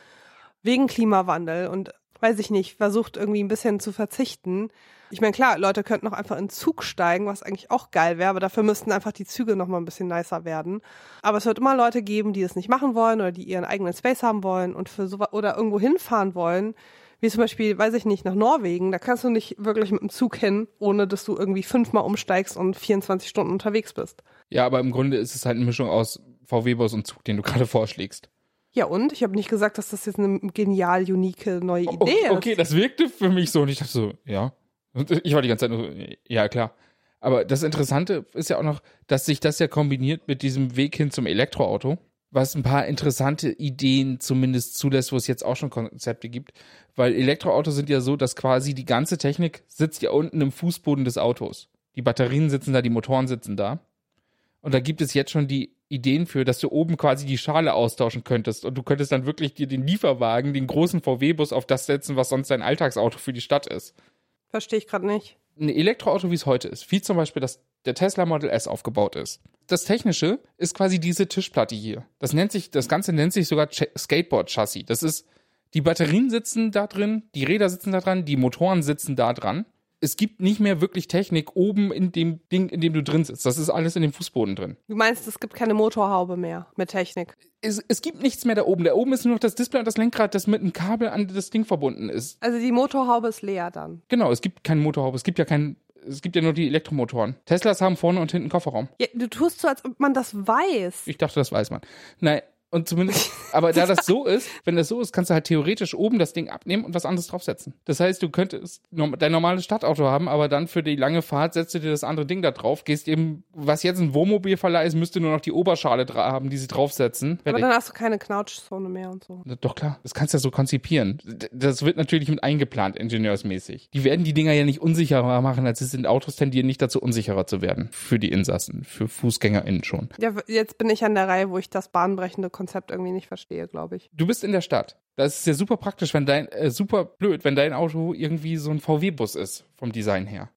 wegen Klimawandel und weiß ich nicht, versucht irgendwie ein bisschen zu verzichten. Ich meine, klar, Leute könnten auch einfach in Zug steigen, was eigentlich auch geil wäre, aber dafür müssten einfach die Züge noch mal ein bisschen nicer werden. Aber es wird immer Leute geben, die es nicht machen wollen oder die ihren eigenen Space haben wollen und für so oder irgendwo hinfahren wollen, wie zum Beispiel, weiß ich nicht, nach Norwegen, da kannst du nicht wirklich mit dem Zug hin, ohne dass du irgendwie fünfmal umsteigst und 24 Stunden unterwegs bist. Ja, aber im Grunde ist es halt eine Mischung aus VW-Bus und Zug, den du gerade vorschlägst. Ja, und? Ich habe nicht gesagt, dass das jetzt eine genial unique neue Idee okay, ist. Okay, das wirkte für mich so und ich dachte so, ja. Ich war die ganze Zeit nur so, ja, klar. Aber das Interessante ist ja auch noch, dass sich das ja kombiniert mit diesem Weg hin zum Elektroauto was ein paar interessante Ideen zumindest zulässt, wo es jetzt auch schon Konzepte gibt. Weil Elektroautos sind ja so, dass quasi die ganze Technik sitzt ja unten im Fußboden des Autos. Die Batterien sitzen da, die Motoren sitzen da. Und da gibt es jetzt schon die Ideen für, dass du oben quasi die Schale austauschen könntest. Und du könntest dann wirklich dir den Lieferwagen, den großen VW-Bus auf das setzen, was sonst dein Alltagsauto für die Stadt ist. Verstehe ich gerade nicht. Ein Elektroauto, wie es heute ist, wie zum Beispiel das, der Tesla Model S aufgebaut ist. Das Technische ist quasi diese Tischplatte hier. Das nennt sich, das Ganze nennt sich sogar Skateboard-Chassis. Das ist, die Batterien sitzen da drin, die Räder sitzen da dran, die Motoren sitzen da dran. Es gibt nicht mehr wirklich Technik oben in dem Ding, in dem du drin sitzt. Das ist alles in dem Fußboden drin. Du meinst, es gibt keine Motorhaube mehr mit Technik? Es, es gibt nichts mehr da oben. Da oben ist nur noch das Display und das Lenkrad, das mit einem Kabel an das Ding verbunden ist. Also die Motorhaube ist leer dann. Genau, es gibt keine Motorhaube. Es gibt ja keinen es gibt ja nur die Elektromotoren. Teslas haben vorne und hinten Kofferraum. Ja, du tust so, als ob man das weiß. Ich dachte, das weiß man. Nein, und zumindest, aber da das so ist, wenn das so ist, kannst du halt theoretisch oben das Ding abnehmen und was anderes draufsetzen. Das heißt, du könntest dein normales Stadtauto haben, aber dann für die lange Fahrt setzt du dir das andere Ding da drauf, gehst eben, was jetzt ein Wohnmobilverleih ist, müsste nur noch die Oberschale haben, die sie draufsetzen. Aber dann hast du keine Knautschzone mehr und so. Doch klar, das kannst du ja so konzipieren. Das wird natürlich mit eingeplant, ingenieursmäßig. Die werden die Dinger ja nicht unsicherer machen, als es sind. Autos tendieren nicht dazu, unsicherer zu werden. Für die Insassen, für FußgängerInnen schon. Ja, jetzt bin ich an der Reihe, wo ich das bahnbrechende Konzept irgendwie nicht verstehe, glaube ich. Du bist in der Stadt. Das ist ja super praktisch, wenn dein, äh, super blöd, wenn dein Auto irgendwie so ein VW-Bus ist, vom Design her.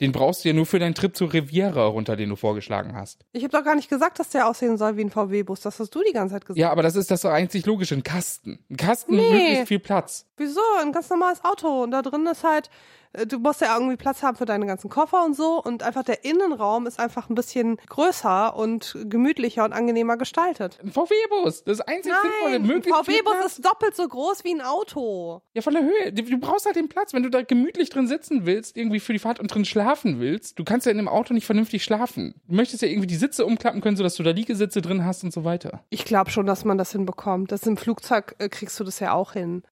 Den brauchst du ja nur für deinen Trip zur Riviera runter, den du vorgeschlagen hast. Ich habe doch gar nicht gesagt, dass der aussehen soll wie ein VW-Bus. Das hast du die ganze Zeit gesagt. Ja, aber das ist das einzig Logische. Ein Kasten. Ein Kasten nee. mit möglichst viel Platz. Wieso? Ein ganz normales Auto. Und da drin ist halt äh, du musst ja irgendwie Platz haben für deine ganzen Koffer und so und einfach der Innenraum ist einfach ein bisschen größer und gemütlicher und angenehmer gestaltet. Ein VW-Bus, das einzig Nein, sinnvolle, möglichst Ein VW-Bus ist doppelt so groß wie ein Auto. Ja, von der Höhe. Du brauchst halt den Platz, wenn du da gemütlich drin sitzen willst, irgendwie für die Fahrt und drin schlafen willst. Du kannst ja in dem Auto nicht vernünftig schlafen. Du möchtest ja irgendwie die Sitze umklappen können, sodass du da Liegesitze drin hast und so weiter. Ich glaube schon, dass man das hinbekommt. Das im Flugzeug äh, kriegst du das ja auch hin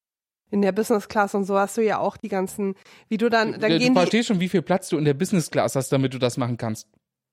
in der Business Class und so hast du ja auch die ganzen, wie du dann, dann du, gehen du verstehst schon, wie viel Platz du in der Business Class hast, damit du das machen kannst.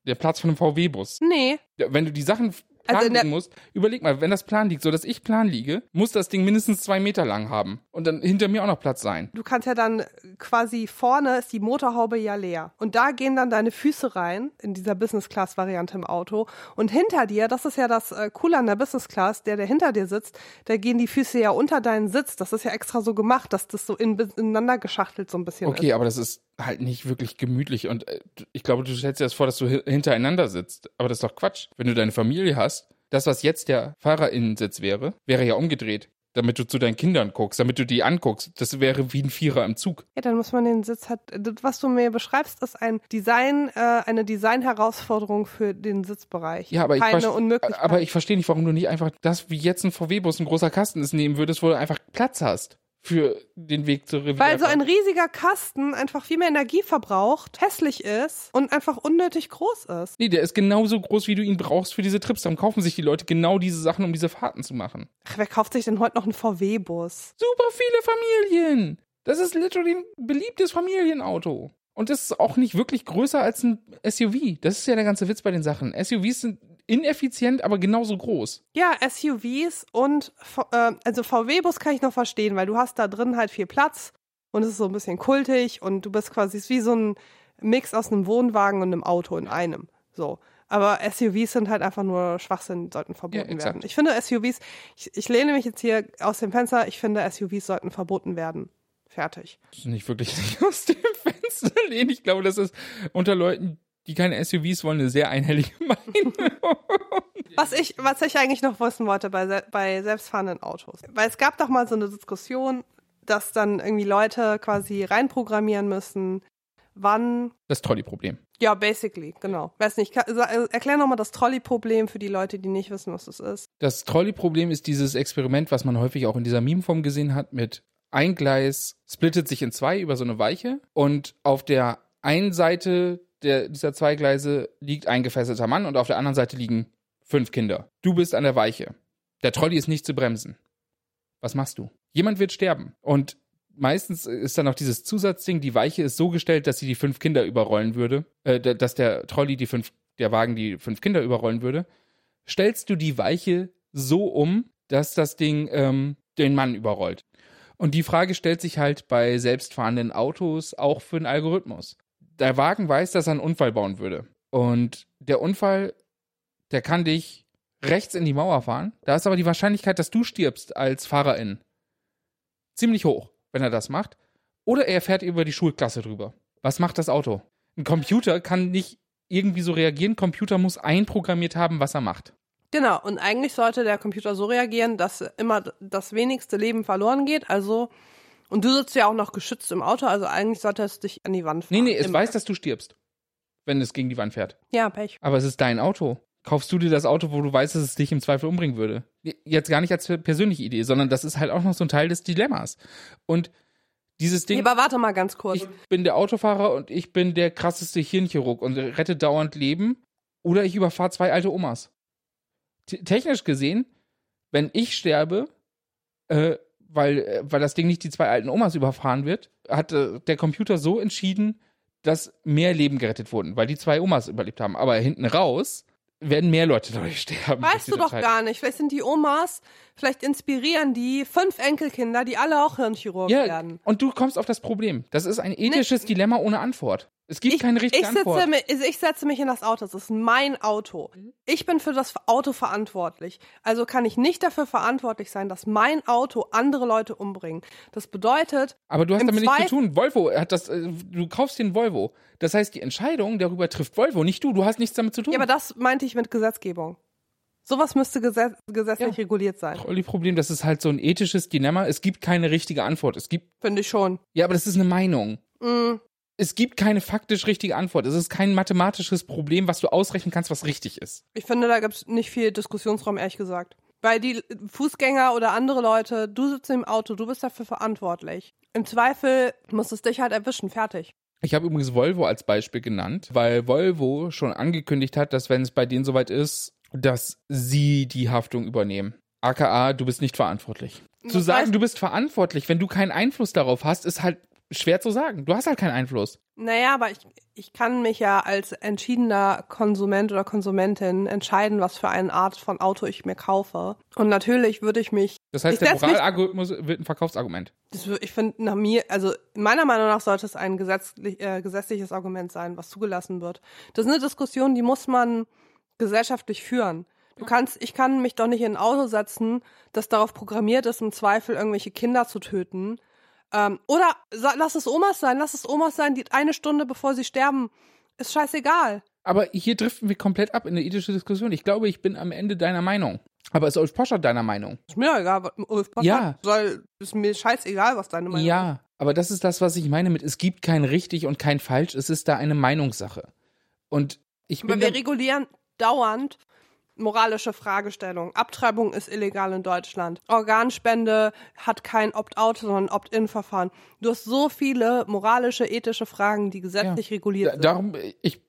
Der Platz von einem VW-Bus. Nee. Wenn du die Sachen Also liegen muss, überleg mal, wenn das Plan liegt, so dass ich Plan liege, muss das Ding mindestens zwei Meter lang haben und dann hinter mir auch noch Platz sein. Du kannst ja dann quasi vorne ist die Motorhaube ja leer. Und da gehen dann deine Füße rein in dieser Business Class Variante im Auto. Und hinter dir, das ist ja das äh, Coole an der Business Class, der, der hinter dir sitzt, da gehen die Füße ja unter deinen Sitz. Das ist ja extra so gemacht, dass das so in, ineinander geschachtelt so ein bisschen Okay, ist. aber das ist halt nicht wirklich gemütlich und äh, ich glaube, du stellst dir das vor, dass du hi- hintereinander sitzt. Aber das ist doch Quatsch. Wenn du deine Familie hast, das, was jetzt der Fahrerinnensitz wäre, wäre ja umgedreht. Damit du zu deinen Kindern guckst, damit du die anguckst. Das wäre wie ein Vierer im Zug. Ja, dann muss man den Sitz halt, das, was du mir beschreibst, ist ein Design, äh, eine Designherausforderung für den Sitzbereich. Ja, aber ich, Keine Unmöglichkeit. aber ich verstehe nicht, warum du nicht einfach das, wie jetzt ein VW-Bus, ein großer Kasten ist, nehmen würdest, wo du einfach Platz hast für den Weg zur Revier. Weil so ein riesiger Kasten einfach viel mehr Energie verbraucht, hässlich ist und einfach unnötig groß ist. Nee, der ist genauso groß, wie du ihn brauchst für diese Trips. Dann kaufen sich die Leute genau diese Sachen, um diese Fahrten zu machen. Ach, wer kauft sich denn heute noch einen VW-Bus? Super viele Familien. Das ist literally ein beliebtes Familienauto. Und das ist auch nicht wirklich größer als ein SUV. Das ist ja der ganze Witz bei den Sachen. SUVs sind ineffizient, aber genauso groß. Ja, SUVs und äh, also VW-Bus kann ich noch verstehen, weil du hast da drin halt viel Platz und es ist so ein bisschen kultig und du bist quasi wie so ein Mix aus einem Wohnwagen und einem Auto in einem. So. Aber SUVs sind halt einfach nur Schwachsinn, sollten verboten exakt. werden. Ich finde SUVs, ich, ich lehne mich jetzt hier aus dem Fenster, ich finde SUVs sollten verboten werden. Fertig. Das ist nicht wirklich aus dem Fenster lehnen. Ich glaube, das ist unter Leuten, die keine SUVs wollen, eine sehr einhellige Meinung. Was ich, was ich eigentlich noch wissen wollte bei, bei selbstfahrenden Autos. Weil es gab doch mal so eine Diskussion, dass dann irgendwie Leute quasi reinprogrammieren müssen, wann. Das Trolley-Problem. Ja, basically, genau. Weiß nicht, äh, erklär nochmal das Trolley-Problem für die Leute, die nicht wissen, was das ist. Das Trolley-Problem ist dieses Experiment, was man häufig auch in dieser Meme-Form gesehen hat, mit ein Gleis splittet sich in zwei über so eine Weiche und auf der einen Seite der, dieser zwei Gleise liegt ein gefesselter Mann und auf der anderen Seite liegen fünf Kinder. Du bist an der Weiche. Der Trolley ist nicht zu bremsen. Was machst du? Jemand wird sterben. Und meistens ist dann auch dieses Zusatzding, die Weiche ist so gestellt, dass sie die fünf Kinder überrollen würde, äh, dass der Trolley die fünf, der Wagen die fünf Kinder überrollen würde. Stellst du die Weiche so um, dass das Ding ähm, den Mann überrollt. Und die Frage stellt sich halt bei selbstfahrenden Autos auch für einen Algorithmus. Der Wagen weiß, dass er einen Unfall bauen würde. Und der Unfall, der kann dich rechts in die Mauer fahren. Da ist aber die Wahrscheinlichkeit, dass du stirbst als Fahrerin ziemlich hoch, wenn er das macht. Oder er fährt über die Schulklasse drüber. Was macht das Auto? Ein Computer kann nicht irgendwie so reagieren. Computer muss einprogrammiert haben, was er macht. Genau, und eigentlich sollte der Computer so reagieren, dass immer das wenigste Leben verloren geht. Also, und du sitzt ja auch noch geschützt im Auto, also eigentlich sollte es dich an die Wand fahren. Nee, nee, es Im- weiß, dass du stirbst, wenn es gegen die Wand fährt. Ja, Pech. Aber es ist dein Auto. Kaufst du dir das Auto, wo du weißt, dass es dich im Zweifel umbringen würde? Jetzt gar nicht als persönliche Idee, sondern das ist halt auch noch so ein Teil des Dilemmas. Und dieses Ding, Nee, aber warte mal ganz kurz. ich bin der Autofahrer und ich bin der krasseste Hirnchirurg und rette dauernd Leben. Oder ich überfahre zwei alte Omas. Technisch gesehen, wenn ich sterbe, äh, weil, äh, weil das Ding nicht die zwei alten Omas überfahren wird, hat äh, der Computer so entschieden, dass mehr Leben gerettet wurden, weil die zwei Omas überlebt haben. Aber hinten raus werden mehr Leute dadurch sterben. Weißt du doch Zeit. gar nicht. Vielleicht sind die Omas, vielleicht inspirieren die fünf Enkelkinder, die alle auch Hirnchirurg Ja, werden. und du kommst auf das Problem. Das ist ein ethisches Dilemma ohne Antwort. Es gibt Ich, keine richtige ich, Antwort. sitze, mi- also ich setze mich in das Auto. Das ist mein Auto. Ich bin für das Auto verantwortlich. Also kann ich nicht dafür verantwortlich sein, dass mein Auto andere Leute umbringt. Das bedeutet, Aber du hast damit nichts zu tun. Volvo hat das, äh, du kaufst den Volvo. Das heißt, die Entscheidung darüber trifft Volvo, nicht du. Du hast nichts damit zu tun. ja, aber das meinte ich mit Gesetzgebung. Sowas müsste gesetz gesetzlich Ja. reguliert sein. Problem, das ist halt so ein ethisches Dilemma. Es gibt keine richtige Antwort. Es gibt, Finde ich schon. ja, aber das ist eine Meinung. Mm. Es gibt keine faktisch richtige Antwort. Es ist kein mathematisches Problem, was du ausrechnen kannst, was richtig ist. Ich finde, da gibt es nicht viel Diskussionsraum, ehrlich gesagt. Weil die Fußgänger oder andere Leute, du sitzt im Auto, du bist dafür verantwortlich. Im Zweifel muss es dich halt erwischen, fertig. Ich habe übrigens Volvo als Beispiel genannt, weil Volvo schon angekündigt hat, dass wenn es bei denen soweit ist, dass sie die Haftung übernehmen. AKA, du bist nicht verantwortlich. Zu Das sagen, heißt- du bist verantwortlich, wenn du keinen Einfluss darauf hast, ist halt schwer zu sagen. Du hast halt keinen Einfluss. Naja, aber ich, ich kann mich ja als entschiedener Konsument oder Konsumentin entscheiden, was für eine Art von Auto ich mir kaufe. Und natürlich würde ich mich. Das heißt, der Moralalgorithmus wird ein Verkaufsargument. Das, ich finde nach mir, also meiner Meinung nach sollte es ein gesetzlich, äh, gesetzliches Argument sein, was zugelassen wird. Das ist eine Diskussion, die muss man gesellschaftlich führen. Du kannst, ich kann mich doch nicht in ein Auto setzen, das darauf programmiert ist, im Zweifel irgendwelche Kinder zu töten. Ähm, oder lass es Omas sein, lass es Omas sein, die eine Stunde bevor sie sterben, ist scheißegal. Aber hier driften wir komplett ab in eine ethische Diskussion. Ich glaube, ich bin am Ende deiner Meinung. Aber ist Ulf Poschert deiner Meinung? Ist mir egal, was Ulf Poschardt Ja. soll, ist mir scheißegal, was deine Meinung ist. Ja, aber das ist das, was ich meine mit, es gibt kein richtig und kein falsch, es ist da eine Meinungssache. Und ich Aber bin wir der, regulieren dauernd moralische Fragestellungen. Abtreibung ist illegal in Deutschland. Organspende hat kein Opt-out, sondern Opt-in-Verfahren. Du hast so viele moralische, ethische Fragen, die gesetzlich reguliert da, sind. darum, ich,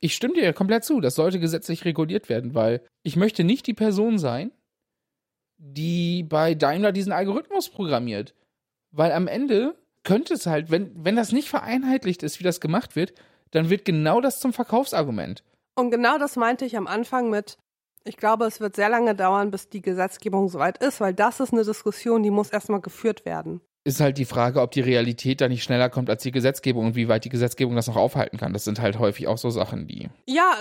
ich stimme dir komplett zu, das sollte gesetzlich reguliert werden, weil ich möchte nicht die Person sein, die bei Daimler diesen Algorithmus programmiert. Weil am Ende könnte es halt, wenn, wenn das nicht vereinheitlicht ist, wie das gemacht wird, dann wird genau das zum Verkaufsargument. Und genau das meinte ich am Anfang mit, ich glaube, es wird sehr lange dauern, bis die Gesetzgebung soweit ist, weil das ist eine Diskussion, die muss erstmal geführt werden. ist halt die Frage, ob die Realität da nicht schneller kommt als die Gesetzgebung und wie weit die Gesetzgebung das noch aufhalten kann. Das sind halt häufig auch so Sachen, die. Ja,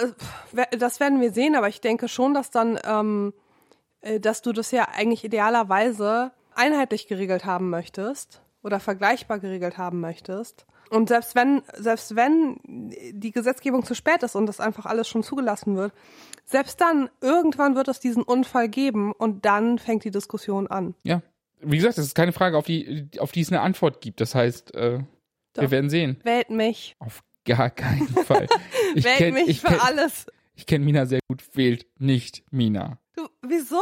äh, das werden wir sehen, aber ich denke schon, dass dann, ähm, äh, dass du das ja eigentlich idealerweise einheitlich geregelt haben möchtest oder vergleichbar geregelt haben möchtest. Und selbst wenn, selbst wenn die Gesetzgebung zu spät ist und das einfach alles schon zugelassen wird, selbst dann, irgendwann wird es diesen Unfall geben und dann fängt die Diskussion an. Ja. Wie gesagt, das ist keine Frage, auf die, auf die es eine Antwort gibt. Das heißt, äh, Doch. wir werden sehen. Wählt mich. Auf gar keinen Fall. Ich Wählt kenn- mich ich für kenn- alles. Ich kenne Mina sehr gut. Wählt nicht Mina. Du, wieso?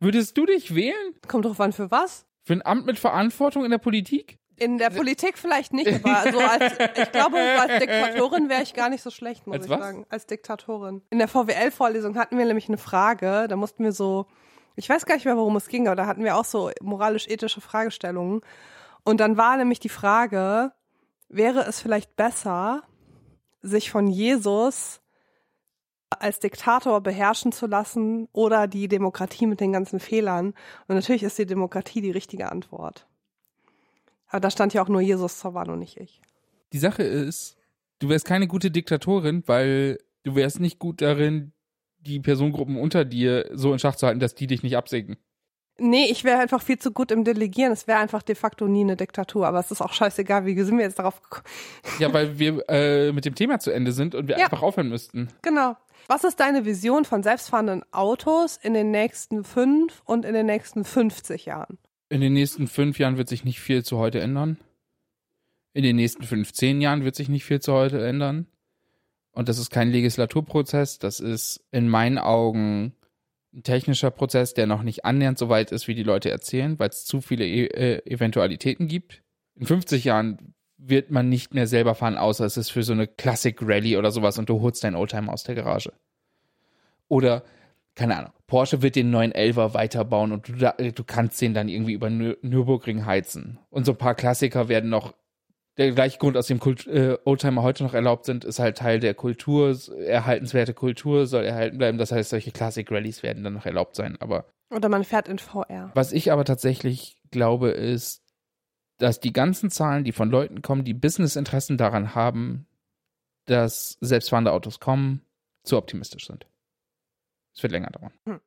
Würdest du dich wählen? Kommt drauf an, für was? Für ein Amt mit Verantwortung in der Politik? In der Politik vielleicht nicht, aber so als, ich glaube, als Diktatorin wäre ich gar nicht so schlecht, muss Als ich was? sagen. Als Diktatorin. In der VWL-Vorlesung hatten wir nämlich eine Frage, da mussten wir so, ich weiß gar nicht mehr, worum es ging, aber da hatten wir auch so moralisch-ethische Fragestellungen. Und dann war nämlich die Frage, wäre es vielleicht besser, sich von Jesus als Diktator beherrschen zu lassen oder die Demokratie mit den ganzen Fehlern? Und natürlich ist die Demokratie die richtige Antwort. Aber da stand ja auch nur Jesus zur Wahl und nicht ich. Die Sache ist, du wärst keine gute Diktatorin, weil du wärst nicht gut darin, die Personengruppen unter dir so in Schach zu halten, dass die dich nicht absägen. Nee, ich wäre einfach viel zu gut im Delegieren. Es wäre einfach de facto nie eine Diktatur. Aber es ist auch scheißegal, wie sind wir jetzt darauf gekommen. Ja, weil wir äh, mit dem Thema zu Ende sind und wir Ja. einfach aufhören müssten. Genau. Was ist deine Vision von selbstfahrenden Autos in den nächsten fünf und in den nächsten 50 Jahren? In den nächsten fünf Jahren wird sich nicht viel zu heute ändern. In den nächsten 15 Jahren wird sich nicht viel zu heute ändern. Und das ist kein Legislaturprozess, das ist in meinen Augen ein technischer Prozess, der noch nicht annähernd so weit ist, wie die Leute erzählen, weil es zu viele e äh, Eventualitäten gibt. In 50 Jahren wird man nicht mehr selber fahren, außer es ist für so eine Classic Rally oder sowas und du holst deinen Oldtimer aus der Garage. Oder, keine Ahnung, Porsche wird den neuen Elver weiterbauen und du, da, du kannst den dann irgendwie über Nür Nürburgring heizen. Und so ein paar Klassiker werden noch, der gleiche Grund, aus dem Kult, äh, Oldtimer heute noch erlaubt sind, ist halt Teil der Kultur, erhaltenswerte Kultur soll erhalten bleiben. Das heißt, solche Classic Rallies werden dann noch erlaubt sein. Aber Oder man fährt in VR. was ich aber tatsächlich glaube, ist, dass die ganzen Zahlen, die von Leuten kommen, die Businessinteressen daran haben, dass selbstfahrende Autos kommen, zu optimistisch sind. Es wird länger dauern.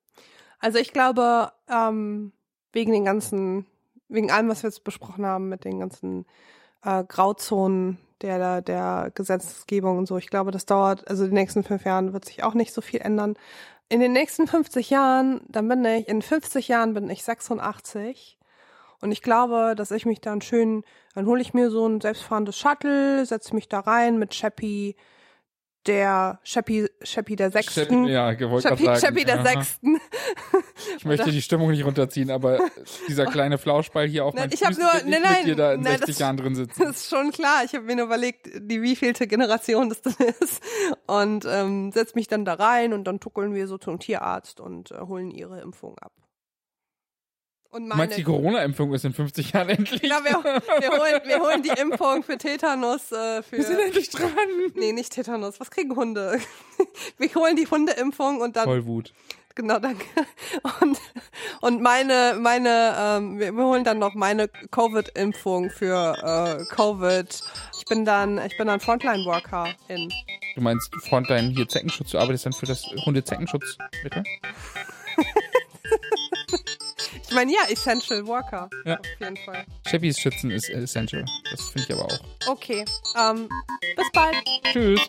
Also ich glaube, ähm, wegen den ganzen, wegen allem, was wir jetzt besprochen haben, mit den ganzen äh, Grauzonen der, der Gesetzgebung und so, ich glaube, das dauert, also den nächsten fünf Jahren wird sich auch nicht so viel ändern. In den nächsten 50 Jahren, dann bin ich, in 50 Jahren bin ich 86 und ich glaube, dass ich mich dann schön, dann hole ich mir so ein selbstfahrendes Shuttle, setze mich da rein mit Chappie, der Chappie, Chappie der Sechsten. ja, gewollt Chappie, Chappie der Aha. Sechsten. Ich möchte die Stimmung nicht runterziehen, aber dieser kleine Flauschball hier auf Nein, meinen ich Füßen nur- nein, mit dir da in nein, 60 das- Jahren drin sitzen. Das ist schon klar. Ich habe mir nur überlegt, die wievielte Generation das denn ist. Und ähm, setz mich dann da rein und dann tuckeln wir so zum Tierarzt und äh, holen ihre Impfung ab. Und meine, meinst, die Corona-Impfung ist in 50 Jahren endlich? ja, wir, wir, holen, wir holen die Impfung für Tetanus. Äh, für, Wir sind endlich dran. nee, nicht Tetanus. Was kriegen Hunde? Wir holen die Hundeimpfung und dann Vollwut. Genau, danke. Und, und meine, meine, ähm, wir, wir holen dann noch meine Covid-Impfung für äh, Covid. Ich bin dann, ich bin dann Frontline-Worker in. Du meinst Frontline hier Zeckenschutz, du arbeitest dann für das Hunde-Zeckenschutzmittel? Ich meine, ja, Essential Worker. Ja. Auf jeden Fall. Chevys Schützen ist essential. Das finde ich aber auch. Okay. Ähm, bis bald. Tschüss.